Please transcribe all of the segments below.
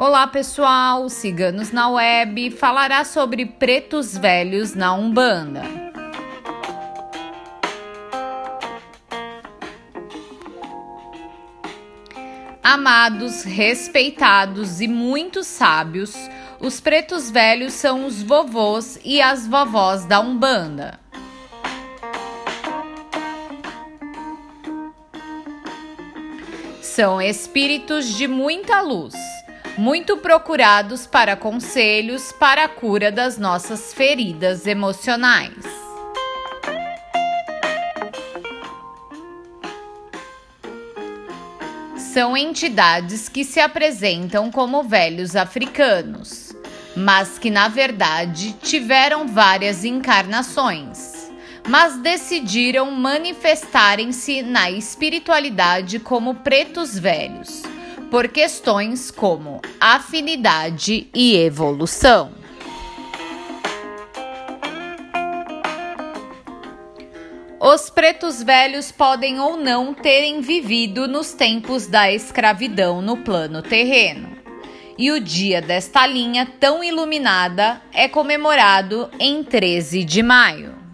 Olá pessoal, Ciganos na Web falará sobre pretos velhos na Umbanda. Amados, respeitados e muito sábios, os pretos velhos são os vovôs e as vovós da Umbanda. São espíritos de muita luz, muito procurados para conselhos para a cura das nossas feridas emocionais. São entidades que se apresentam como velhos africanos, mas que na verdade tiveram várias encarnações mas decidiram manifestarem-se na espiritualidade como pretos velhos, por questões como afinidade e evolução. Os pretos velhos podem ou não terem vivido nos tempos da escravidão no plano terreno. E o dia desta linha tão iluminada é comemorado em 13 de maio.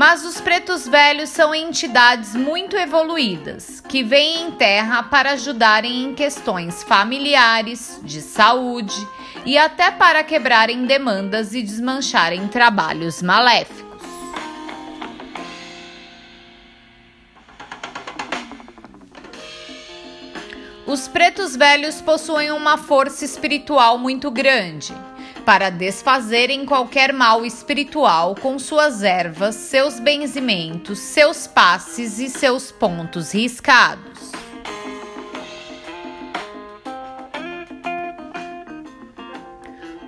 Mas os pretos velhos são entidades muito evoluídas, que vêm em terra para ajudarem em questões familiares, de saúde e até para quebrarem demandas e desmancharem trabalhos maléficos. Os pretos velhos possuem uma força espiritual muito grande para desfazerem qualquer mal espiritual com suas ervas, seus benzimentos, seus passes e seus pontos riscados.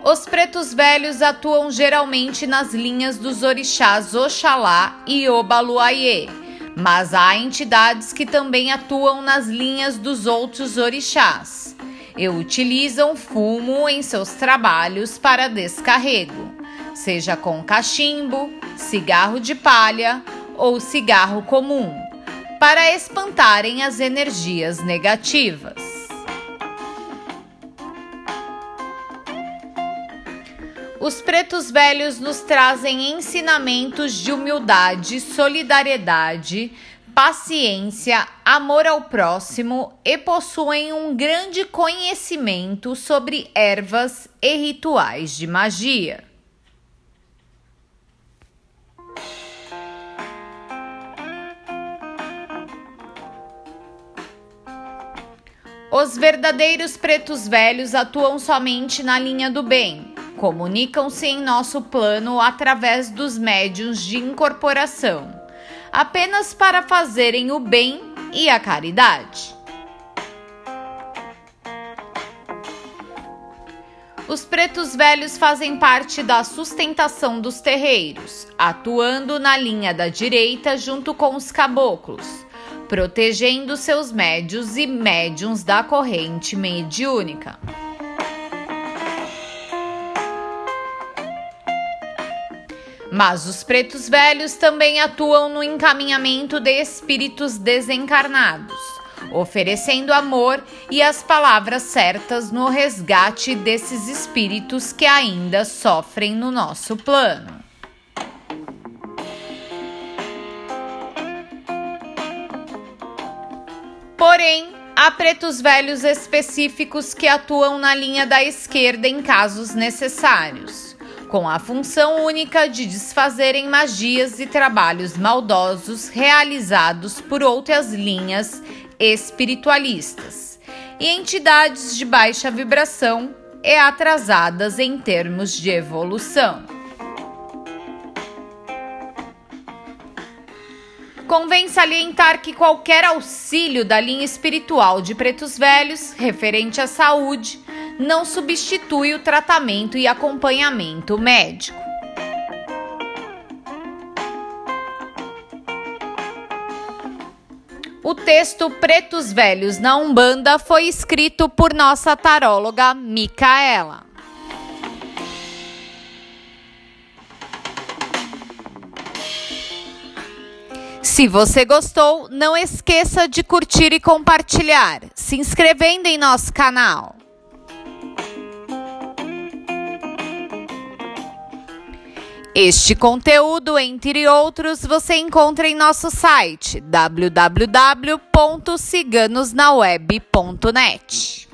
Os pretos velhos atuam geralmente nas linhas dos orixás Oxalá e Obaluayê, mas há entidades que também atuam nas linhas dos outros orixás e utilizam fumo em seus trabalhos para descarrego, seja com cachimbo, cigarro de palha ou cigarro comum, para espantarem as energias negativas. Os pretos velhos nos trazem ensinamentos de humildade, solidariedade, paciência, amor ao próximo e possuem um grande conhecimento sobre ervas e rituais de magia. Os verdadeiros pretos velhos atuam somente na linha do bem. Comunicam-se em nosso plano através dos médiums de incorporação apenas para fazerem o bem e a caridade. Os pretos velhos fazem parte da sustentação dos terreiros, atuando na linha da direita junto com os caboclos, protegendo seus médios e médiums da corrente mediúnica. Mas os pretos velhos também atuam no encaminhamento de espíritos desencarnados, oferecendo amor e as palavras certas no resgate desses espíritos que ainda sofrem no nosso plano. Porém, há pretos velhos específicos que atuam na linha da esquerda em casos necessários com a função única de desfazerem magias e trabalhos maldosos realizados por outras linhas espiritualistas e entidades de baixa vibração e atrasadas em termos de evolução. Convém salientar que qualquer auxílio da linha espiritual de pretos velhos referente à saúde não substitui o tratamento e acompanhamento médico. O texto Pretos Velhos na Umbanda foi escrito por nossa taróloga Micaela. Se você gostou, não esqueça de curtir e compartilhar, se inscrevendo em nosso canal. Este conteúdo, entre outros, você encontra em nosso site www.ciganosnaweb.net.